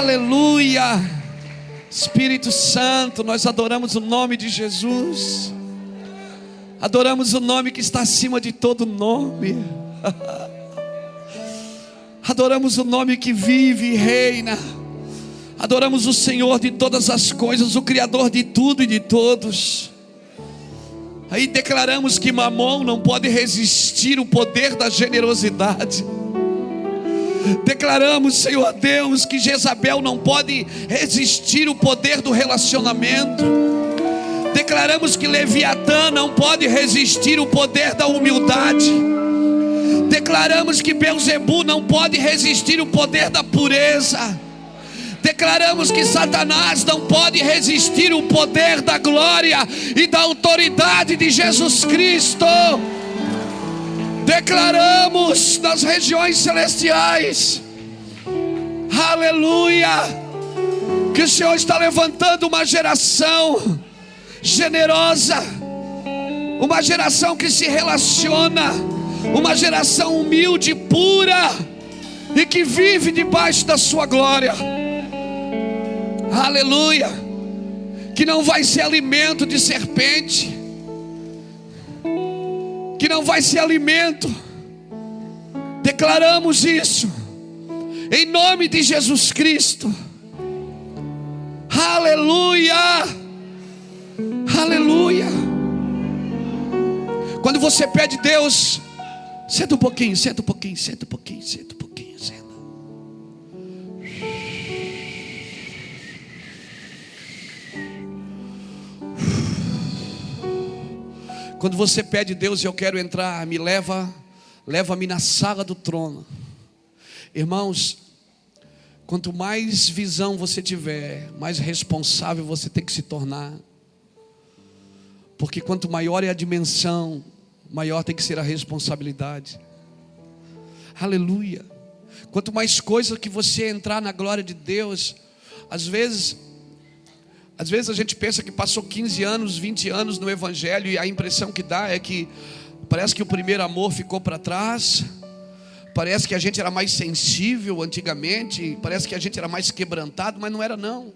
Aleluia. Espírito Santo, nós adoramos o nome de Jesus. Adoramos o nome que está acima de todo nome. Adoramos o nome que vive e reina. Adoramos o Senhor de todas as coisas, o Criador de tudo e de todos. Aí declaramos que Mamon não pode resistir o poder da generosidade. Declaramos, Senhor Deus, que Jezabel não pode resistir o poder do relacionamento. Declaramos que Leviatã não pode resistir o poder da humildade. Declaramos que Beuzebu não pode resistir o poder da pureza. Declaramos que Satanás não pode resistir o poder da glória e da autoridade de Jesus Cristo. Declaramos nas regiões celestiais, aleluia, que o Senhor está levantando uma geração generosa, uma geração que se relaciona, uma geração humilde, pura e que vive debaixo da Sua glória. Aleluia. Que não vai ser alimento de serpente, que não vai ser alimento. Declaramos isso, em nome de Jesus Cristo. Aleluia. Aleluia. Quando você pede Deus, senta um pouquinho, senta um pouquinho, senta um pouquinho, senta um pouquinho, Quando você pede Deus, eu quero entrar, me leva, leva-me na sala do trono. Irmãos, quanto mais visão você tiver, mais responsável você tem que se tornar. Porque quanto maior é a dimensão, maior tem que ser a responsabilidade. Aleluia. Quanto mais coisa que você entrar na glória de Deus, às vezes às vezes a gente pensa que passou 15 anos, 20 anos no Evangelho e a impressão que dá é que parece que o primeiro amor ficou para trás, parece que a gente era mais sensível antigamente, parece que a gente era mais quebrantado, mas não era não.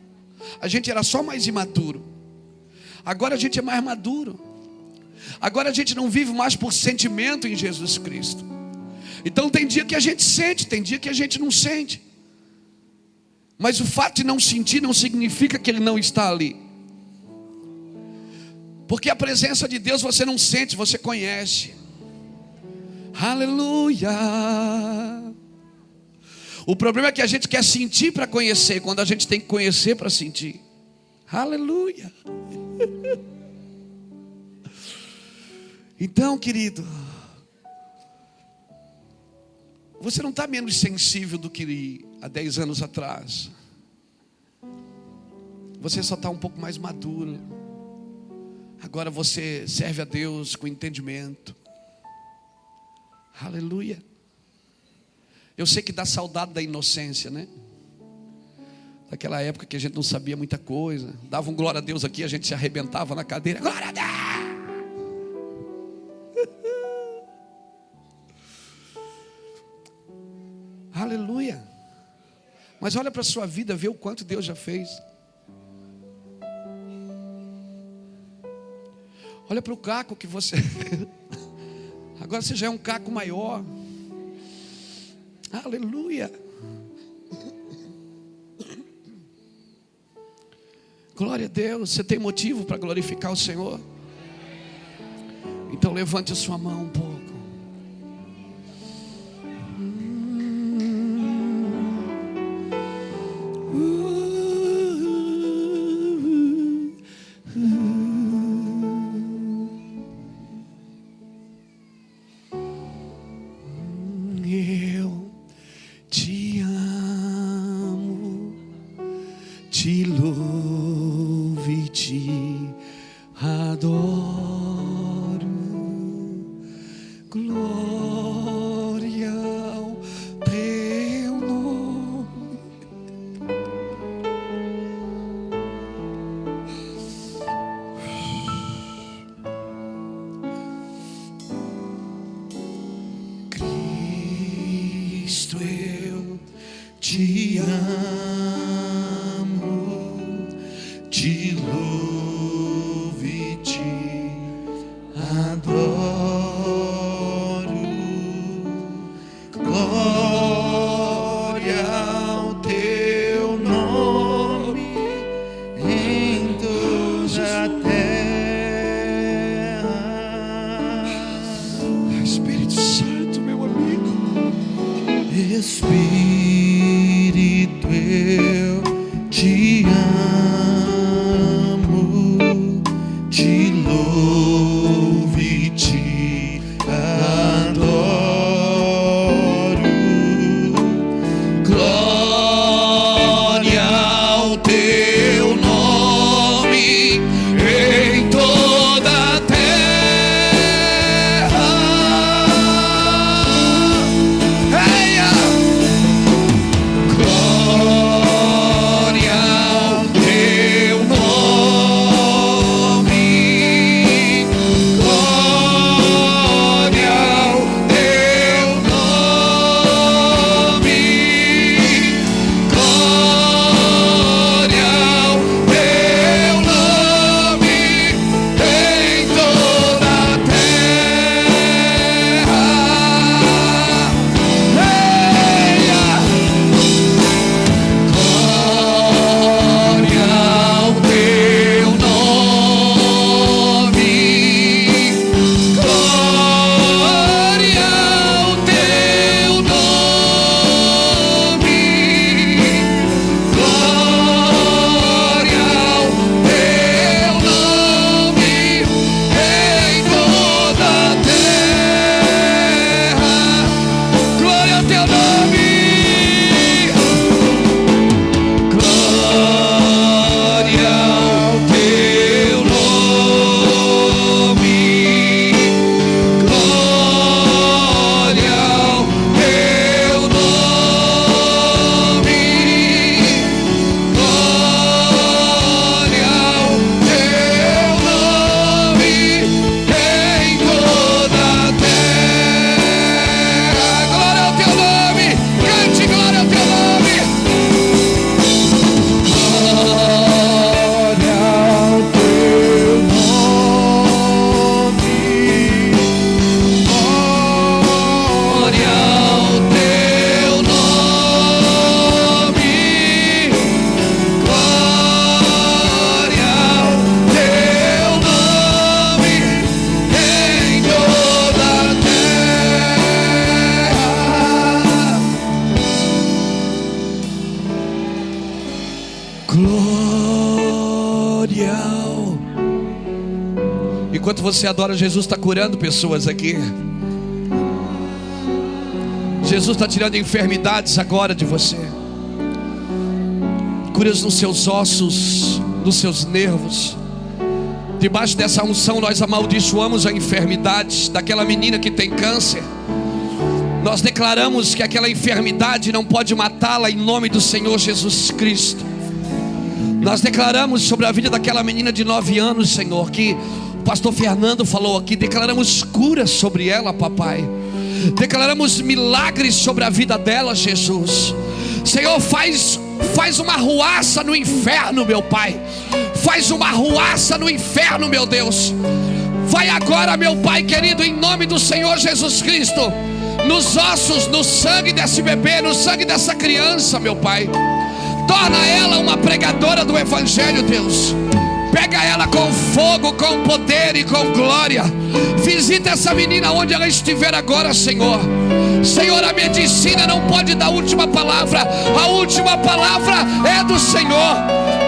A gente era só mais imaturo. Agora a gente é mais maduro. Agora a gente não vive mais por sentimento em Jesus Cristo. Então tem dia que a gente sente, tem dia que a gente não sente. Mas o fato de não sentir não significa que ele não está ali. Porque a presença de Deus você não sente, você conhece. Aleluia. O problema é que a gente quer sentir para conhecer, quando a gente tem que conhecer para sentir. Aleluia. Então, querido, você não está menos sensível do que há 10 anos atrás. Você só está um pouco mais maduro. Agora você serve a Deus com entendimento. Aleluia. Eu sei que dá saudade da inocência, né? Daquela época que a gente não sabia muita coisa. Dava um glória a Deus aqui, a gente se arrebentava na cadeira. Glória a Deus! Aleluia. Mas olha para a sua vida, vê o quanto Deus já fez. Olha para o caco que você. Agora você já é um caco maior. Aleluia. Glória a Deus. Você tem motivo para glorificar o Senhor? Então levante a sua mão um Cristo, eu te amo. Você adora, Jesus está curando pessoas aqui. Jesus está tirando enfermidades agora de você. Curas nos seus ossos, nos seus nervos. Debaixo dessa unção, nós amaldiçoamos a enfermidade daquela menina que tem câncer. Nós declaramos que aquela enfermidade não pode matá-la em nome do Senhor Jesus Cristo. Nós declaramos sobre a vida daquela menina de nove anos, Senhor, que pastor Fernando falou aqui. Declaramos cura sobre ela, papai. Declaramos milagres sobre a vida dela, Jesus. Senhor, faz, faz uma ruaça no inferno, meu Pai. Faz uma ruaça no inferno, meu Deus. Vai agora, meu Pai querido, em nome do Senhor Jesus Cristo, nos ossos, no sangue desse bebê, no sangue dessa criança, meu Pai. Torna ela uma pregadora do Evangelho, Deus. Pega ela com fogo, com poder e com glória. Visita essa menina onde ela estiver agora, Senhor. Senhor, a medicina não pode dar a última palavra. A última palavra é do Senhor.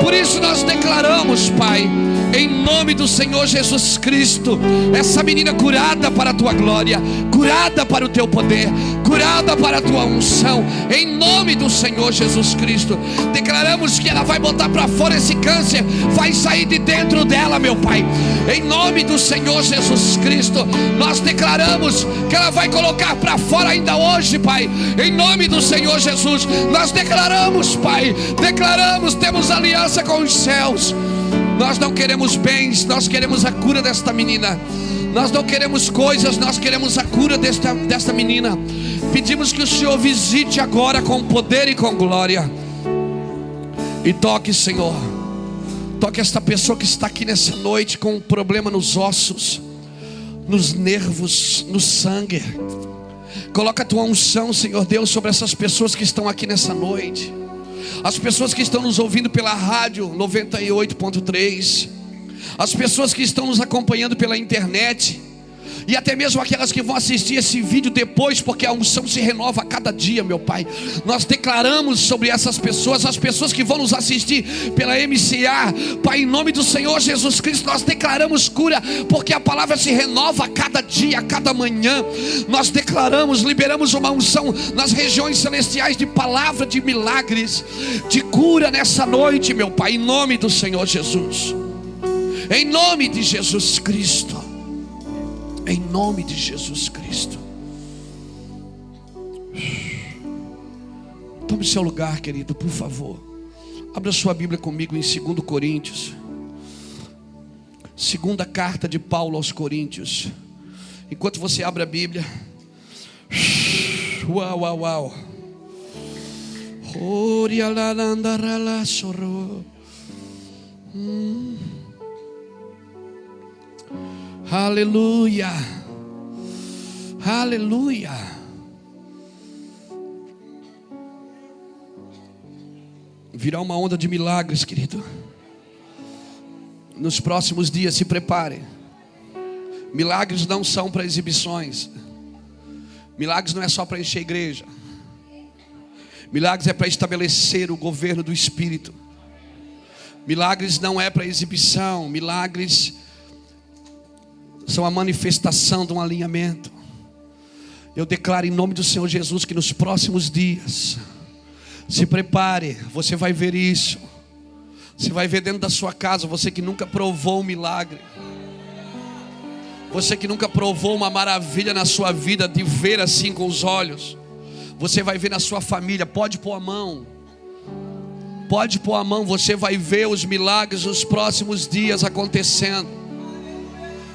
Por isso nós declaramos, Pai, em nome do Senhor Jesus Cristo, essa menina curada para a tua glória, curada para o teu poder, curada para a tua unção, em nome do Senhor Jesus Cristo. Declaramos que ela vai botar para fora esse câncer, vai sair de dentro dela, meu Pai, em nome do Senhor Jesus Cristo. Nós declaramos que ela vai colocar para fora ainda hoje, Pai, em nome do Senhor Jesus. Nós declaramos, Pai, declaramos, temos aliança com os céus. Nós não queremos bens, nós queremos a cura desta menina. Nós não queremos coisas, nós queremos a cura desta, desta menina. Pedimos que o Senhor visite agora com poder e com glória. E toque, Senhor. Toque esta pessoa que está aqui nessa noite com um problema nos ossos, nos nervos, no sangue. Coloca a tua unção, Senhor Deus, sobre essas pessoas que estão aqui nessa noite. As pessoas que estão nos ouvindo pela rádio 98.3. As pessoas que estão nos acompanhando pela internet. E até mesmo aquelas que vão assistir esse vídeo depois, porque a unção se renova a cada dia, meu Pai. Nós declaramos sobre essas pessoas, as pessoas que vão nos assistir pela MCA, Pai, em nome do Senhor Jesus Cristo, nós declaramos cura, porque a palavra se renova a cada dia, a cada manhã. Nós declaramos, liberamos uma unção nas regiões celestiais de palavra de milagres, de cura nessa noite, meu Pai, em nome do Senhor Jesus. Em nome de Jesus Cristo. Em nome de Jesus Cristo. Tome seu lugar, querido, por favor. Abra sua Bíblia comigo em 2 Coríntios. Segunda carta de Paulo aos Coríntios. Enquanto você abre a Bíblia. Uau, uau, uau. Hum. Aleluia. Aleluia. Virá uma onda de milagres, querido. Nos próximos dias, se prepare. Milagres não são para exibições. Milagres não é só para encher a igreja. Milagres é para estabelecer o governo do Espírito. Milagres não é para exibição. Milagres são a manifestação de um alinhamento. Eu declaro em nome do Senhor Jesus que nos próximos dias, se prepare, você vai ver isso. Você vai ver dentro da sua casa, você que nunca provou um milagre. Você que nunca provou uma maravilha na sua vida de ver assim com os olhos. Você vai ver na sua família, pode pôr a mão. Pode pôr a mão, você vai ver os milagres nos próximos dias acontecendo.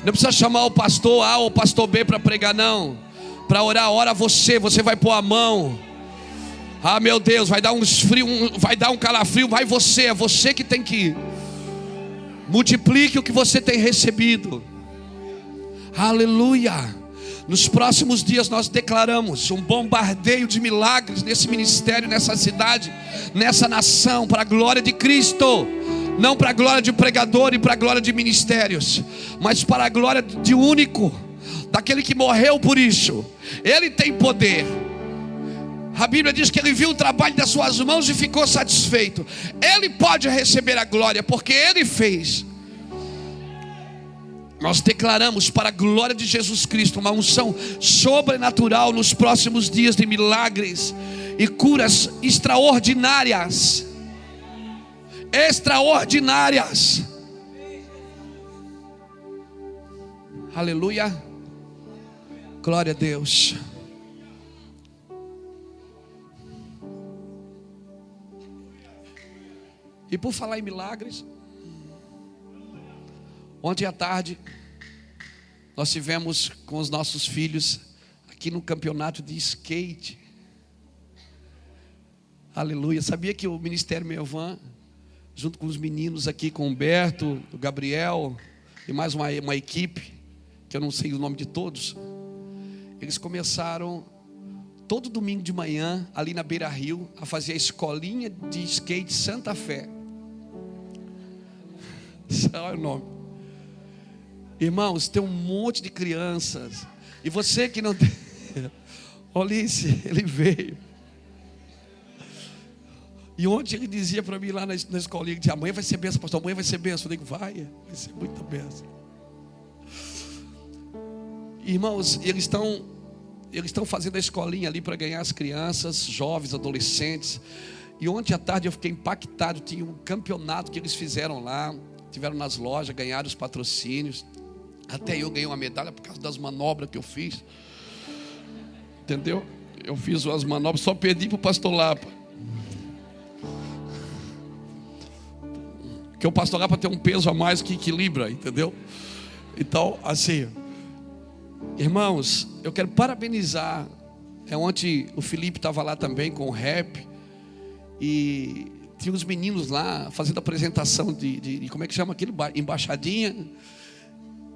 Não precisa chamar o pastor A ou o pastor B para pregar, não. Para orar, ora você, você vai pôr a mão. Ah, meu Deus, vai dar uns frio, um, vai dar um calafrio, vai você, é você que tem que ir. Multiplique o que você tem recebido. Aleluia. Nos próximos dias nós declaramos um bombardeio de milagres nesse ministério, nessa cidade, nessa nação, para a glória de Cristo não para a glória de pregador e para a glória de ministérios, mas para a glória de único, daquele que morreu por isso. Ele tem poder. A Bíblia diz que ele viu o trabalho das suas mãos e ficou satisfeito. Ele pode receber a glória, porque ele fez. Nós declaramos para a glória de Jesus Cristo uma unção sobrenatural nos próximos dias de milagres e curas extraordinárias extraordinárias. Aleluia. Glória a Deus. E por falar em milagres, ontem à tarde, nós tivemos com os nossos filhos aqui no campeonato de skate. Aleluia. Sabia que o Ministério Melvan junto com os meninos aqui, com o Humberto, o Gabriel e mais uma, uma equipe, que eu não sei o nome de todos. Eles começaram todo domingo de manhã, ali na Beira Rio, a fazer a escolinha de skate Santa Fé. Olha o nome. Irmãos, tem um monte de crianças. E você que não tem. Olice, ele veio. E ontem ele dizia para mim lá na, na escolinha que amanhã vai ser benção, pastor, amanhã vai ser benção. Eu digo, vai, vai ser muita benção. Irmãos, eles estão eles estão fazendo a escolinha ali para ganhar as crianças, jovens, adolescentes. E ontem à tarde eu fiquei impactado. Tinha um campeonato que eles fizeram lá. Tiveram nas lojas, ganharam os patrocínios. Até eu ganhei uma medalha por causa das manobras que eu fiz. Entendeu? Eu fiz umas manobras, só perdi para o pastor Lapa. Que o pastorar para ter um peso a mais que equilibra, entendeu? Então, assim, irmãos, eu quero parabenizar. É ontem o Felipe estava lá também com o rap e tinha uns meninos lá fazendo apresentação de, de, de como é que chama aquilo? Embaixadinha.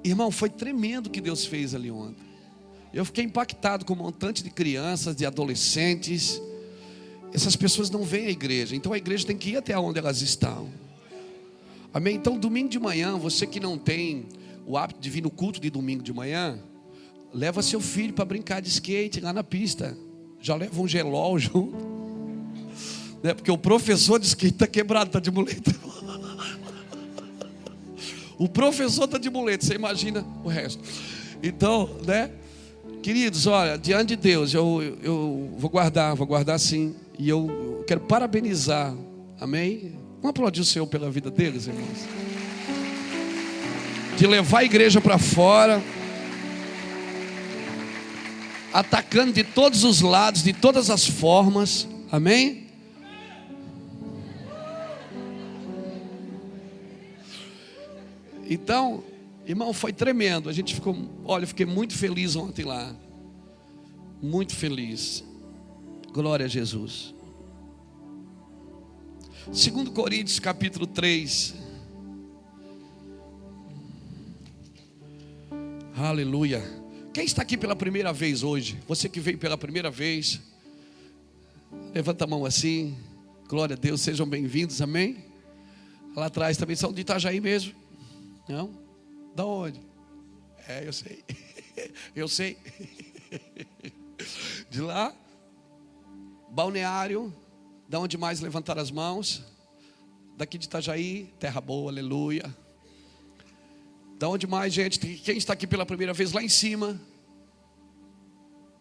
Irmão, foi tremendo o que Deus fez ali ontem. Eu fiquei impactado com um montante de crianças, de adolescentes. Essas pessoas não vêm à igreja, então a igreja tem que ir até onde elas estão. Amém? Então, domingo de manhã, você que não tem o hábito de vir no culto de domingo de manhã, leva seu filho para brincar de skate lá na pista. Já leva um gelol junto. Né? Porque o professor de skate está quebrado, está de muleta. O professor está de muleta, você imagina o resto. Então, né? Queridos, olha, diante de Deus, eu, eu vou guardar, vou guardar sim. E eu quero parabenizar, amém? Vamos aplaudir o Senhor pela vida deles, irmãos. De levar a igreja para fora, atacando de todos os lados, de todas as formas, amém? Então, irmão, foi tremendo. A gente ficou, olha, fiquei muito feliz ontem lá. Muito feliz. Glória a Jesus. Segundo Coríntios capítulo 3. Aleluia. Quem está aqui pela primeira vez hoje? Você que veio pela primeira vez. Levanta a mão assim. Glória a Deus, sejam bem-vindos, amém? Lá atrás também são de Itajaí mesmo. Não? Da onde? É, eu sei. Eu sei. De lá, balneário, da onde mais levantar as mãos? Daqui de Itajaí, terra boa, aleluia. Da onde mais, gente? Quem está aqui pela primeira vez lá em cima?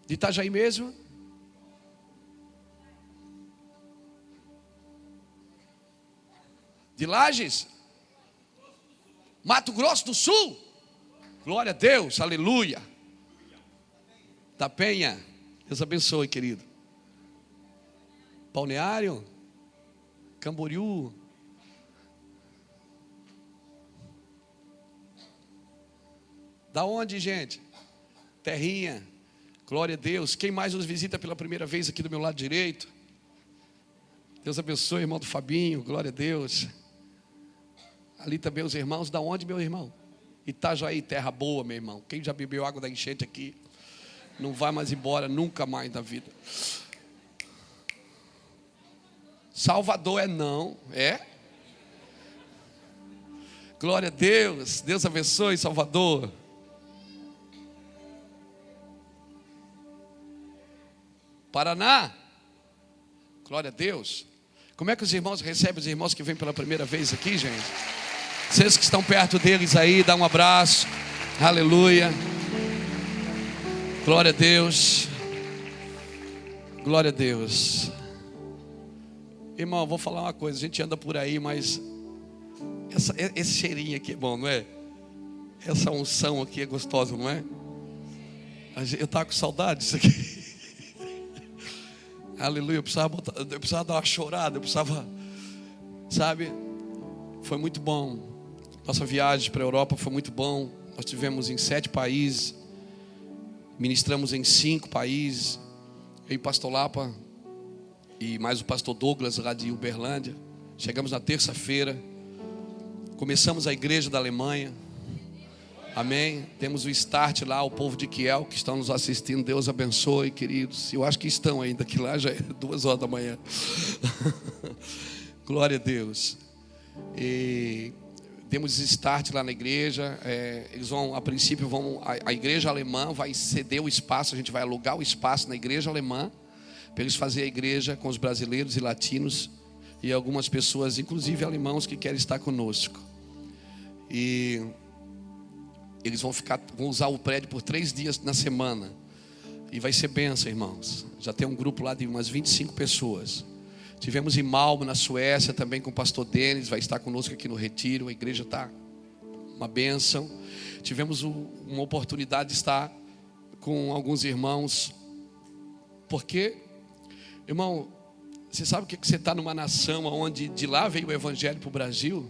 De Itajaí mesmo? De Lages? Mato Grosso do Sul. Glória a Deus, aleluia. Da Penha, Deus abençoe, querido. Balneário, Camboriú. Da onde, gente? Terrinha. Glória a Deus. Quem mais nos visita pela primeira vez aqui do meu lado direito? Deus abençoe, irmão do Fabinho. Glória a Deus. Ali também os irmãos, da onde, meu irmão? Itajaí, terra boa, meu irmão. Quem já bebeu água da enchente aqui, não vai mais embora nunca mais da vida. Salvador é não, é? Glória a Deus, Deus abençoe Salvador. Paraná, glória a Deus. Como é que os irmãos recebem os irmãos que vêm pela primeira vez aqui, gente? Vocês que estão perto deles aí, dá um abraço. Aleluia. Glória a Deus. Glória a Deus. Irmão, vou falar uma coisa. A gente anda por aí, mas essa, esse cheirinho aqui é bom, não é? Essa unção aqui é gostosa, não é? Eu estava com saudade disso aqui. Aleluia. Eu precisava, botar, eu precisava dar uma chorada. Eu precisava, sabe? Foi muito bom. Nossa viagem para a Europa foi muito bom. Nós tivemos em sete países, ministramos em cinco países. Eu em Pastor Lapa e mais o pastor Douglas lá de Uberlândia. Chegamos na terça-feira. Começamos a igreja da Alemanha. Amém. Temos o start lá, o povo de Kiel que estão nos assistindo. Deus abençoe, queridos. Eu acho que estão ainda, que lá já é duas horas da manhã. Glória a Deus. E temos start lá na igreja. É, eles vão, a princípio, vão. A, a, igreja alemã vai ceder o espaço, a gente vai alugar o espaço na igreja alemã, para eles fazerem a igreja com os brasileiros e latinos e algumas pessoas, inclusive alemãos, que querem estar conosco. E eles vão ficar, vão usar o prédio por três dias na semana. E vai ser benção, irmãos. Já tem um grupo lá de umas 25 pessoas. Tivemos em Malmo, na Suécia, também com o pastor Denis, vai estar conosco aqui no Retiro. A igreja está uma bênção. Tivemos uma oportunidade de estar com alguns irmãos. Porque, irmão, você sabe que você está numa nação onde de lá veio o evangelho para o Brasil?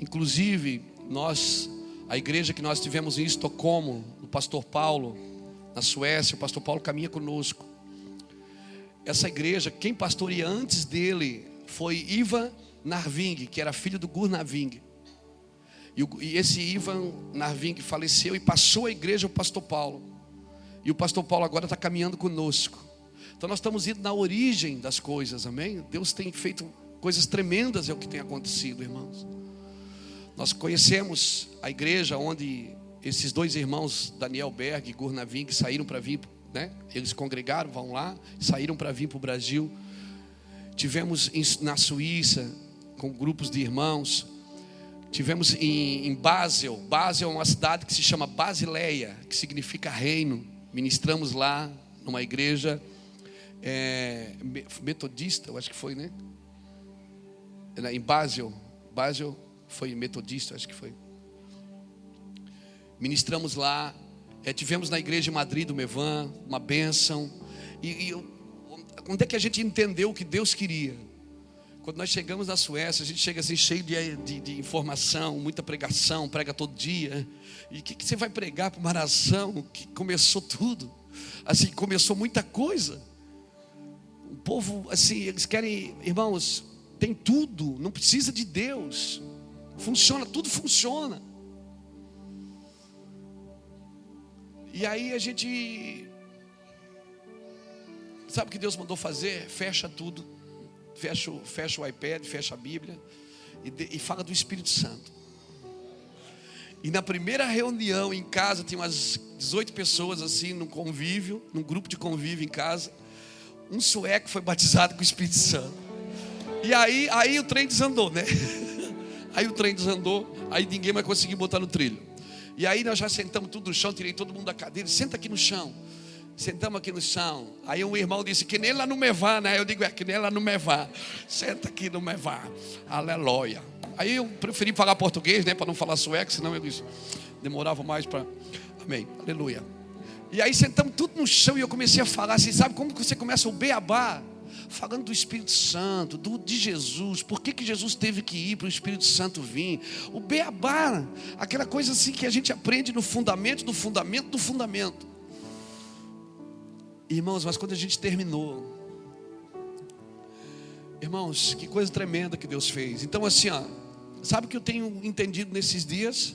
Inclusive, nós, a igreja que nós tivemos em Estocolmo, o pastor Paulo, na Suécia, o pastor Paulo caminha conosco essa igreja, quem pastoreia antes dele foi Ivan Narving, que era filho do Gur Narving. E, e esse Ivan Narving faleceu e passou a igreja ao pastor Paulo. E o pastor Paulo agora está caminhando conosco. Então nós estamos indo na origem das coisas, amém? Deus tem feito coisas tremendas, é o que tem acontecido, irmãos. Nós conhecemos a igreja onde esses dois irmãos, Daniel Berg e Gurnavin, que saíram para vir, né? Eles congregaram, vão lá, saíram para vir para o Brasil. Tivemos na Suíça, com grupos de irmãos. Tivemos em, em Basel. Basel é uma cidade que se chama Basileia, que significa reino. Ministramos lá, numa igreja é, metodista, eu acho que foi, né? Em Basel. Basel foi metodista, acho que foi. Ministramos lá. É, tivemos na igreja de Madrid do Mevan, uma bênção. E, e onde é que a gente entendeu o que Deus queria? Quando nós chegamos na Suécia, a gente chega assim cheio de, de, de informação, muita pregação, prega todo dia. E o que, que, você vai pregar para uma nação que começou tudo? Assim, começou muita coisa. O povo, assim, eles querem, irmãos, tem tudo, não precisa de Deus. Funciona, tudo funciona. E aí a gente sabe o que Deus mandou fazer? Fecha tudo fecha, fecha o iPad, fecha a Bíblia e, de, e fala do Espírito Santo. E na primeira reunião em casa, tinha umas 18 pessoas assim, num convívio, num grupo de convívio em casa. Um sueco foi batizado com o Espírito Santo. E aí, aí o trem desandou, né? Aí o trem desandou, aí ninguém mais conseguiu botar no trilho. E aí nós já sentamos tudo no chão, tirei todo mundo da cadeira, senta aqui no chão. Sentamos aqui no chão. Aí um irmão disse que nem lá no Mevá, né? Eu digo, é que nem lá no Mevá. Senta aqui no Mevá. Aleluia. Aí eu preferi falar português, né? Para não falar sueco, senão eles demoravam mais para. Amém. Aleluia. E aí sentamos tudo no chão e eu comecei a falar assim, sabe como você começa o beabá? Falando do Espírito Santo, do, de Jesus, por que, que Jesus teve que ir para o Espírito Santo vir? O beabá, aquela coisa assim que a gente aprende no fundamento, do fundamento, do fundamento. Irmãos, mas quando a gente terminou, irmãos, que coisa tremenda que Deus fez. Então, assim, ó, sabe o que eu tenho entendido nesses dias?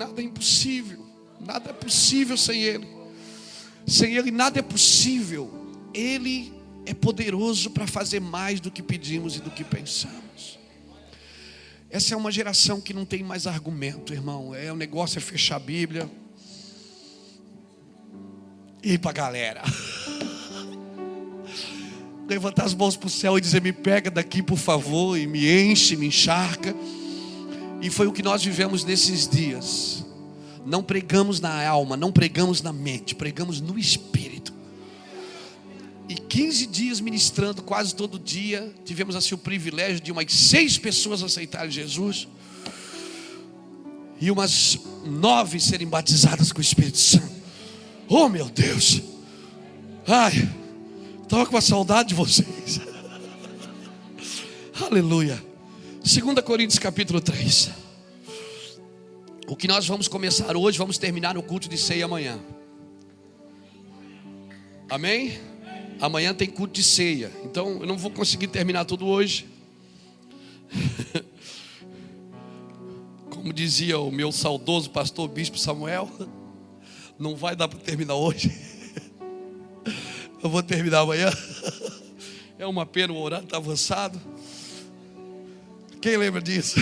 Nada é impossível, nada é possível sem Ele. Sem Ele nada é possível. Ele é poderoso para fazer mais do que pedimos e do que pensamos. Essa é uma geração que não tem mais argumento, irmão. É o negócio é fechar a Bíblia e ir para a galera. Levantar as mãos para o céu e dizer: Me pega daqui, por favor, e me enche, me encharca. E foi o que nós vivemos nesses dias. Não pregamos na alma, não pregamos na mente, pregamos no espírito. E 15 dias ministrando quase todo dia, tivemos assim o privilégio de umas seis pessoas aceitarem Jesus. E umas nove serem batizadas com o Espírito Santo. Oh meu Deus! Ai, estava com a saudade de vocês. Aleluia. 2 Coríntios capítulo 3. O que nós vamos começar hoje, vamos terminar no culto de ceia amanhã. Amém? Amanhã tem culto de ceia. Então eu não vou conseguir terminar tudo hoje. Como dizia o meu saudoso pastor bispo Samuel, não vai dar para terminar hoje. Eu vou terminar amanhã. É uma pena o horário está avançado. Quem lembra disso?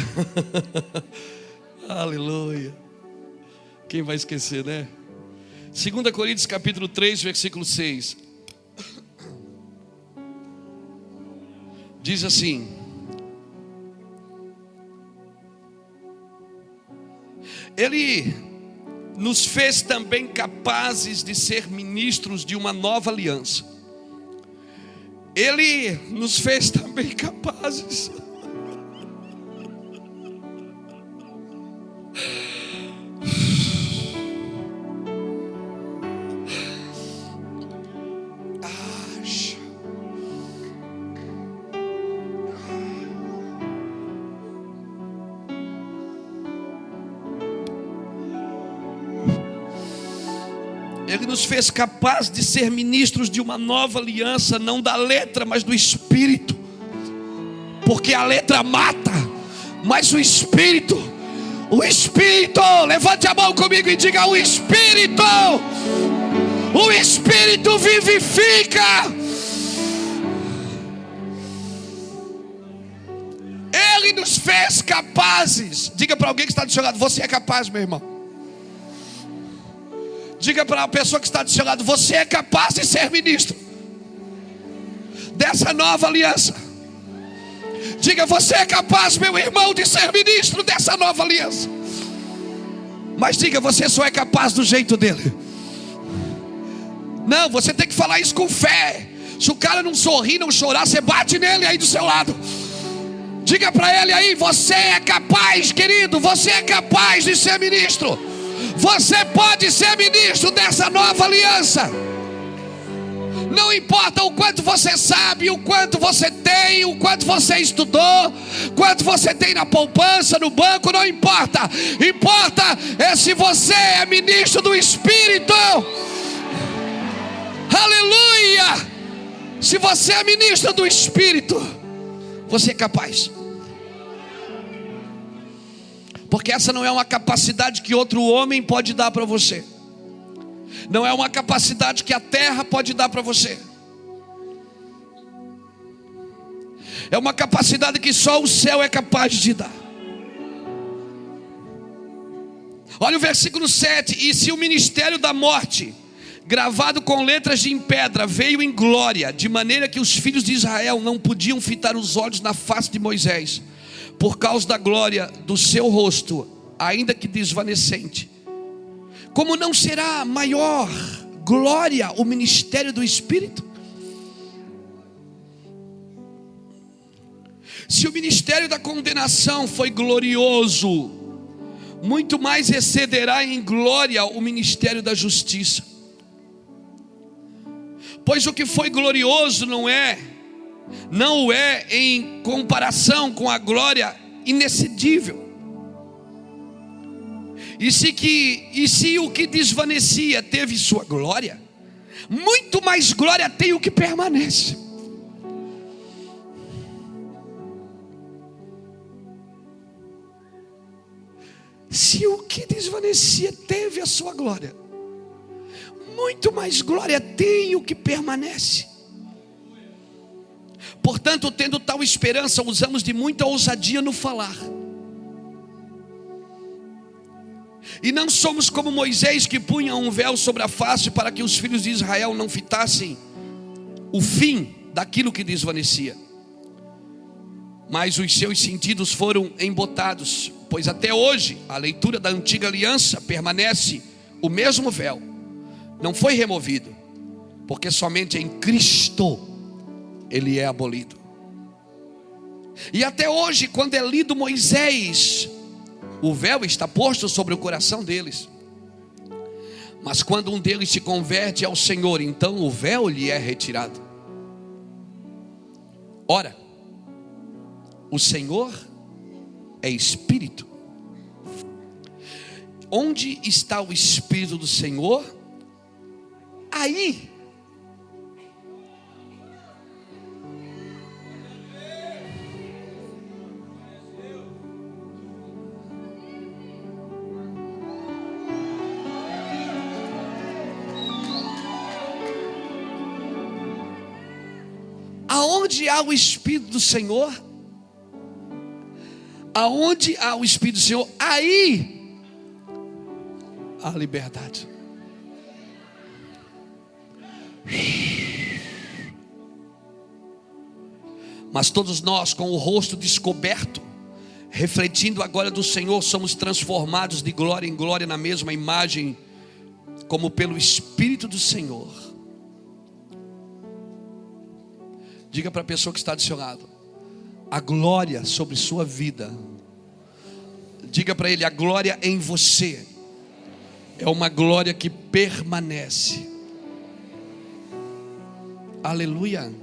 Aleluia. Quem vai esquecer, né? 2 Coríntios capítulo 3, versículo 6. Diz assim: Ele nos fez também capazes de ser ministros de uma nova aliança. Ele nos fez também capazes nos fez capaz de ser ministros de uma nova aliança, não da letra, mas do espírito. Porque a letra mata, mas o espírito, o espírito, levante a mão comigo e diga: o espírito, o espírito vivifica. Ele nos fez capazes. Diga para alguém que está do seu lado: Você é capaz, meu irmão. Diga para a pessoa que está do seu lado: Você é capaz de ser ministro dessa nova aliança. Diga: Você é capaz, meu irmão, de ser ministro dessa nova aliança. Mas diga: Você só é capaz do jeito dele. Não, você tem que falar isso com fé. Se o cara não sorrir, não chorar, você bate nele aí do seu lado. Diga para ele aí: você é capaz, querido, você é capaz de ser ministro. Você pode ser ministro dessa nova aliança. Não importa o quanto você sabe, o quanto você tem, o quanto você estudou, quanto você tem na poupança, no banco, não importa. Importa é se você é ministro do Espírito. Aleluia! Se você é ministro do Espírito, você é capaz. Porque essa não é uma capacidade que outro homem pode dar para você. Não é uma capacidade que a terra pode dar para você. É uma capacidade que só o céu é capaz de dar. Olha o versículo 7: E se o ministério da morte gravado com letras de em pedra, veio em glória, de maneira que os filhos de Israel não podiam fitar os olhos na face de Moisés, por causa da glória do seu rosto, ainda que desvanecente. Como não será maior glória o ministério do Espírito? Se o ministério da condenação foi glorioso, muito mais excederá em glória o ministério da justiça. Pois o que foi glorioso não é, não o é em comparação com a glória inexcedível. E se, que, e se o que desvanecia teve sua glória, muito mais glória tem o que permanece. Se o que desvanecia teve a sua glória, muito mais glória tem o que permanece. Portanto, tendo tal esperança, usamos de muita ousadia no falar. E não somos como Moisés que punha um véu sobre a face para que os filhos de Israel não fitassem o fim daquilo que desvanecia. Mas os seus sentidos foram embotados, pois até hoje a leitura da antiga aliança permanece o mesmo véu não foi removido, porque somente em Cristo ele é abolido. E até hoje, quando é lido Moisés, o véu está posto sobre o coração deles. Mas quando um deles se converte ao Senhor, então o véu lhe é retirado. Ora, o Senhor é Espírito. Onde está o Espírito do Senhor? Aí, há o Espírito do Senhor, aonde há o Espírito do Senhor, aí há liberdade. Mas todos nós, com o rosto descoberto, refletindo a glória do Senhor, somos transformados de glória em glória na mesma imagem, como pelo Espírito do Senhor. Diga para a pessoa que está do seu lado: a glória sobre sua vida. Diga para ele: a glória em você é uma glória que permanece. Aleluia.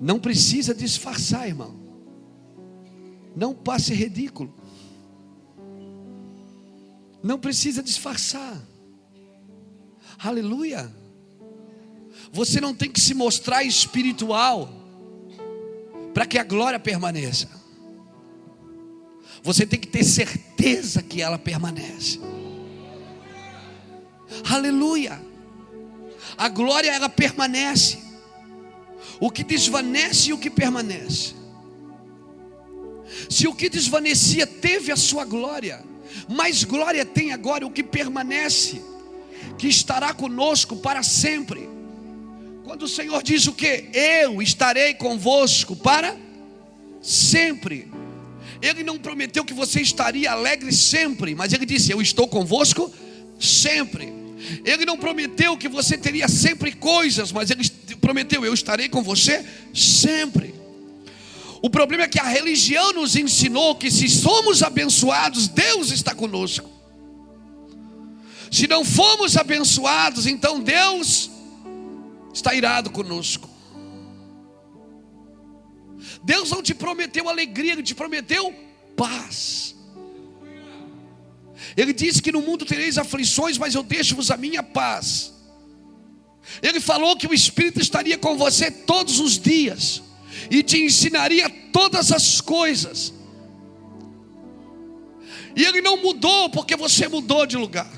Não precisa disfarçar, irmão. Não passe ridículo. Não precisa disfarçar. Aleluia. Você não tem que se mostrar espiritual para que a glória permaneça. Você tem que ter certeza que ela permanece. Aleluia. A glória ela permanece. O que desvanece e o que permanece. Se o que desvanecia teve a sua glória, mais glória tem agora o que permanece, que estará conosco para sempre. Quando o Senhor diz o que? Eu estarei convosco para sempre. Ele não prometeu que você estaria alegre sempre, mas ele disse: Eu estou convosco sempre. Ele não prometeu que você teria sempre coisas, mas ele prometeu: Eu estarei com você sempre. O problema é que a religião nos ensinou que se somos abençoados, Deus está conosco. Se não fomos abençoados, então Deus está irado conosco. Deus não te prometeu alegria, Ele te prometeu paz. Ele disse que no mundo tereis aflições, mas eu deixo-vos a minha paz. Ele falou que o Espírito estaria com você todos os dias e te ensinaria todas as coisas. E ele não mudou porque você mudou de lugar.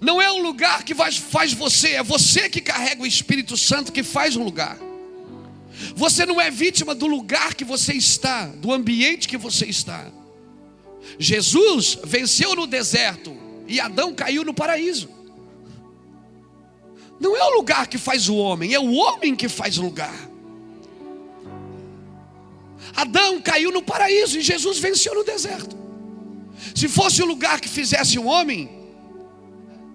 Não é o lugar que faz você, é você que carrega o Espírito Santo que faz o lugar. Você não é vítima do lugar que você está, do ambiente que você está. Jesus venceu no deserto e Adão caiu no paraíso. Não é o lugar que faz o homem, é o homem que faz o lugar. Adão caiu no paraíso e Jesus venceu no deserto. Se fosse o lugar que fizesse o homem,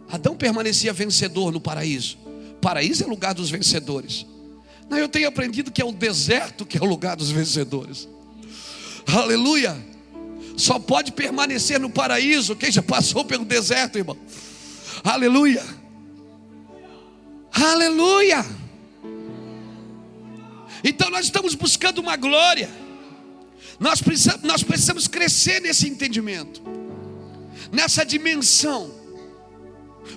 Adão permanecia vencedor no paraíso. Paraíso é lugar dos vencedores. Não, eu tenho aprendido que é o deserto que é o lugar dos vencedores. Aleluia. Só pode permanecer no paraíso quem já passou pelo deserto, irmão. Aleluia. Aleluia. Então nós estamos buscando uma glória. Nós precisamos, nós precisamos crescer nesse entendimento, nessa dimensão.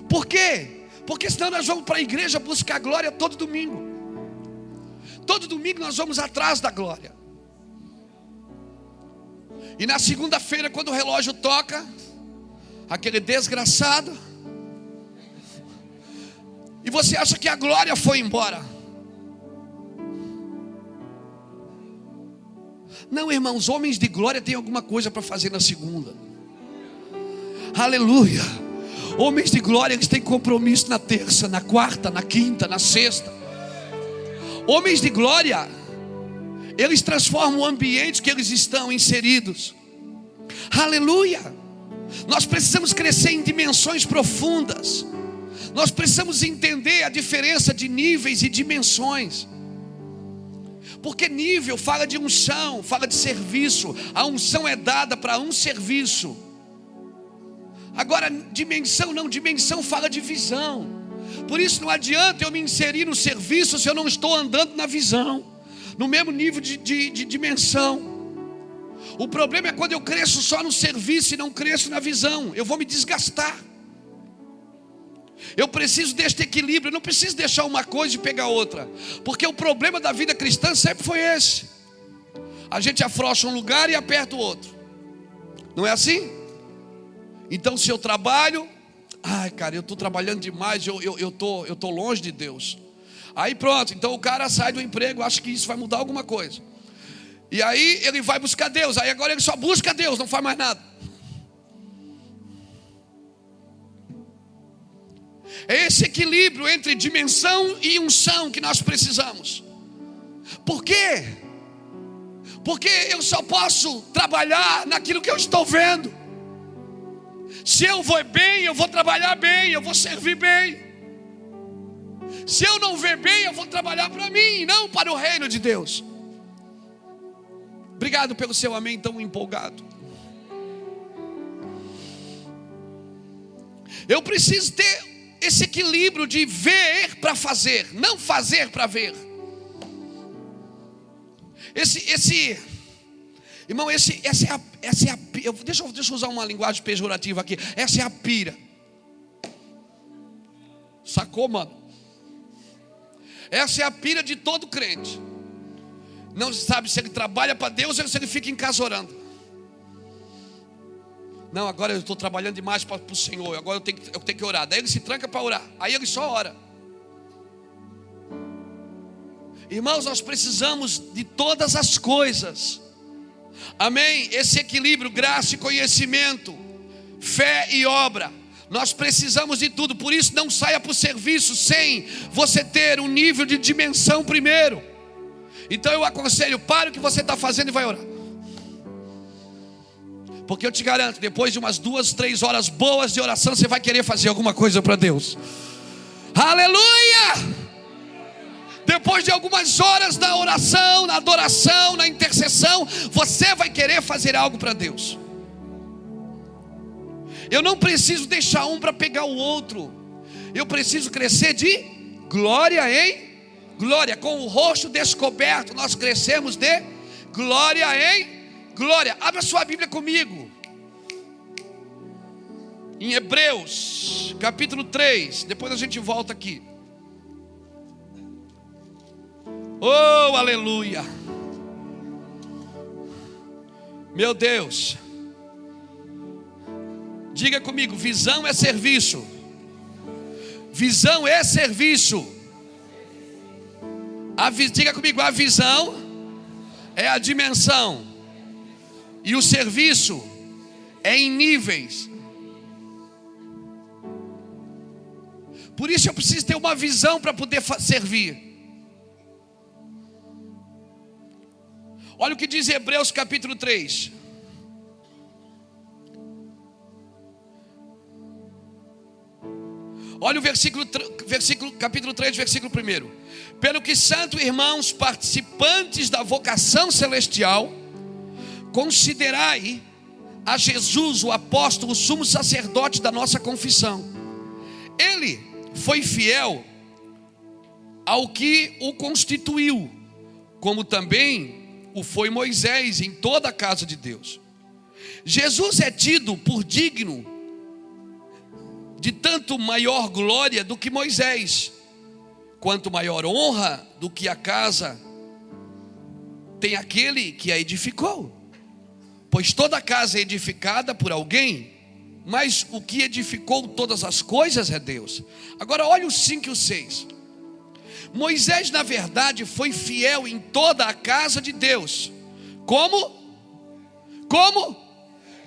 Por quê? Porque senão nós vamos para a igreja buscar glória todo domingo. Todo domingo nós vamos atrás da glória. E na segunda-feira, quando o relógio toca, aquele desgraçado, e você acha que a glória foi embora. Não, irmãos, homens de glória têm alguma coisa para fazer na segunda. Aleluia. Homens de glória, eles têm compromisso na terça, na quarta, na quinta, na sexta. Homens de glória, eles transformam o ambiente que eles estão inseridos. Aleluia. Nós precisamos crescer em dimensões profundas. Nós precisamos entender a diferença de níveis e dimensões. Porque nível fala de unção, fala de serviço. A unção é dada para um serviço. Agora, dimensão não, dimensão fala de visão. Por isso não adianta eu me inserir no serviço se eu não estou andando na visão, no mesmo nível de, de, de dimensão. O problema é quando eu cresço só no serviço e não cresço na visão, eu vou me desgastar. Eu preciso deste equilíbrio, eu não preciso deixar uma coisa e pegar outra, porque o problema da vida cristã sempre foi esse. A gente afrouxa um lugar e aperta o outro, não é assim? Então, se eu trabalho, ai cara, eu estou trabalhando demais, eu estou eu, tô, eu tô longe de Deus. Aí pronto, então o cara sai do emprego, acha que isso vai mudar alguma coisa. E aí ele vai buscar Deus, aí agora ele só busca Deus, não faz mais nada. É esse equilíbrio entre dimensão e unção que nós precisamos. Por quê? Porque eu só posso trabalhar naquilo que eu estou vendo. Se eu vou bem, eu vou trabalhar bem, eu vou servir bem. Se eu não ver bem, eu vou trabalhar para mim, não para o reino de Deus. Obrigado pelo seu amém tão empolgado. Eu preciso ter esse equilíbrio de ver para fazer, não fazer para ver. Esse, esse, irmão, esse, essa é a, essa é a eu, deixa, eu, deixa eu usar uma linguagem pejorativa aqui. Essa é a pira. Sacou, mano? Essa é a pira de todo crente. Não sabe se ele trabalha para Deus ou se ele fica em casa orando. Não, agora eu estou trabalhando demais para o Senhor. Agora eu tenho, eu tenho que orar. Daí ele se tranca para orar. Aí ele só ora. Irmãos, nós precisamos de todas as coisas. Amém? Esse equilíbrio, graça e conhecimento, fé e obra. Nós precisamos de tudo, por isso não saia para o serviço sem você ter um nível de dimensão primeiro. Então eu aconselho, pare o que você está fazendo e vai orar. Porque eu te garanto, depois de umas duas, três horas boas de oração, você vai querer fazer alguma coisa para Deus. Aleluia! Depois de algumas horas da oração, na adoração, na intercessão, você vai querer fazer algo para Deus. Eu não preciso deixar um para pegar o outro. Eu preciso crescer de glória em glória. Com o rosto descoberto, nós crescemos de glória em glória. Abra sua Bíblia comigo. Em Hebreus, capítulo 3. Depois a gente volta aqui. Oh, aleluia. Meu Deus. Diga comigo: visão é serviço. Visão é serviço. A, diga comigo: a visão é a dimensão. E o serviço é em níveis. Por isso eu preciso ter uma visão para poder servir. Olha o que diz Hebreus capítulo 3. Olha o versículo, versículo, capítulo 3, versículo 1. Pelo que, santo irmãos, participantes da vocação celestial, considerai a Jesus, o apóstolo, o sumo sacerdote da nossa confissão. Ele foi fiel ao que o constituiu, como também foi Moisés em toda a casa de Deus. Jesus é tido por digno de tanto maior glória do que Moisés, quanto maior honra do que a casa tem aquele que a edificou. Pois toda casa é edificada por alguém, mas o que edificou todas as coisas é Deus. Agora olha o 5 e o 6. Moisés, na verdade, foi fiel em toda a casa de Deus. Como? Como?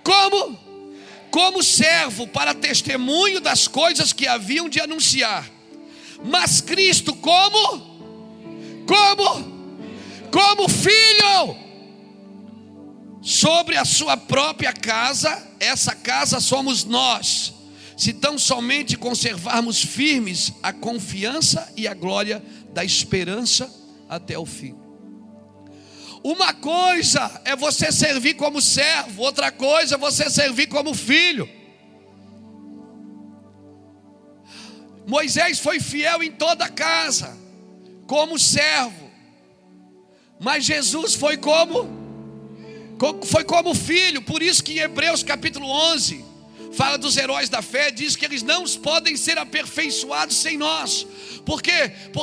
Como? Como servo para testemunho das coisas que haviam de anunciar. Mas Cristo, como? Como? Como filho sobre a sua própria casa, essa casa somos nós se tão somente conservarmos firmes a confiança e a glória da esperança até o fim. Uma coisa é você servir como servo, outra coisa é você servir como filho. Moisés foi fiel em toda a casa, como servo, mas Jesus foi como foi como filho, por isso que em Hebreus capítulo 11, fala dos heróis da fé, diz que eles não podem ser aperfeiçoados sem nós. Por quê? Porque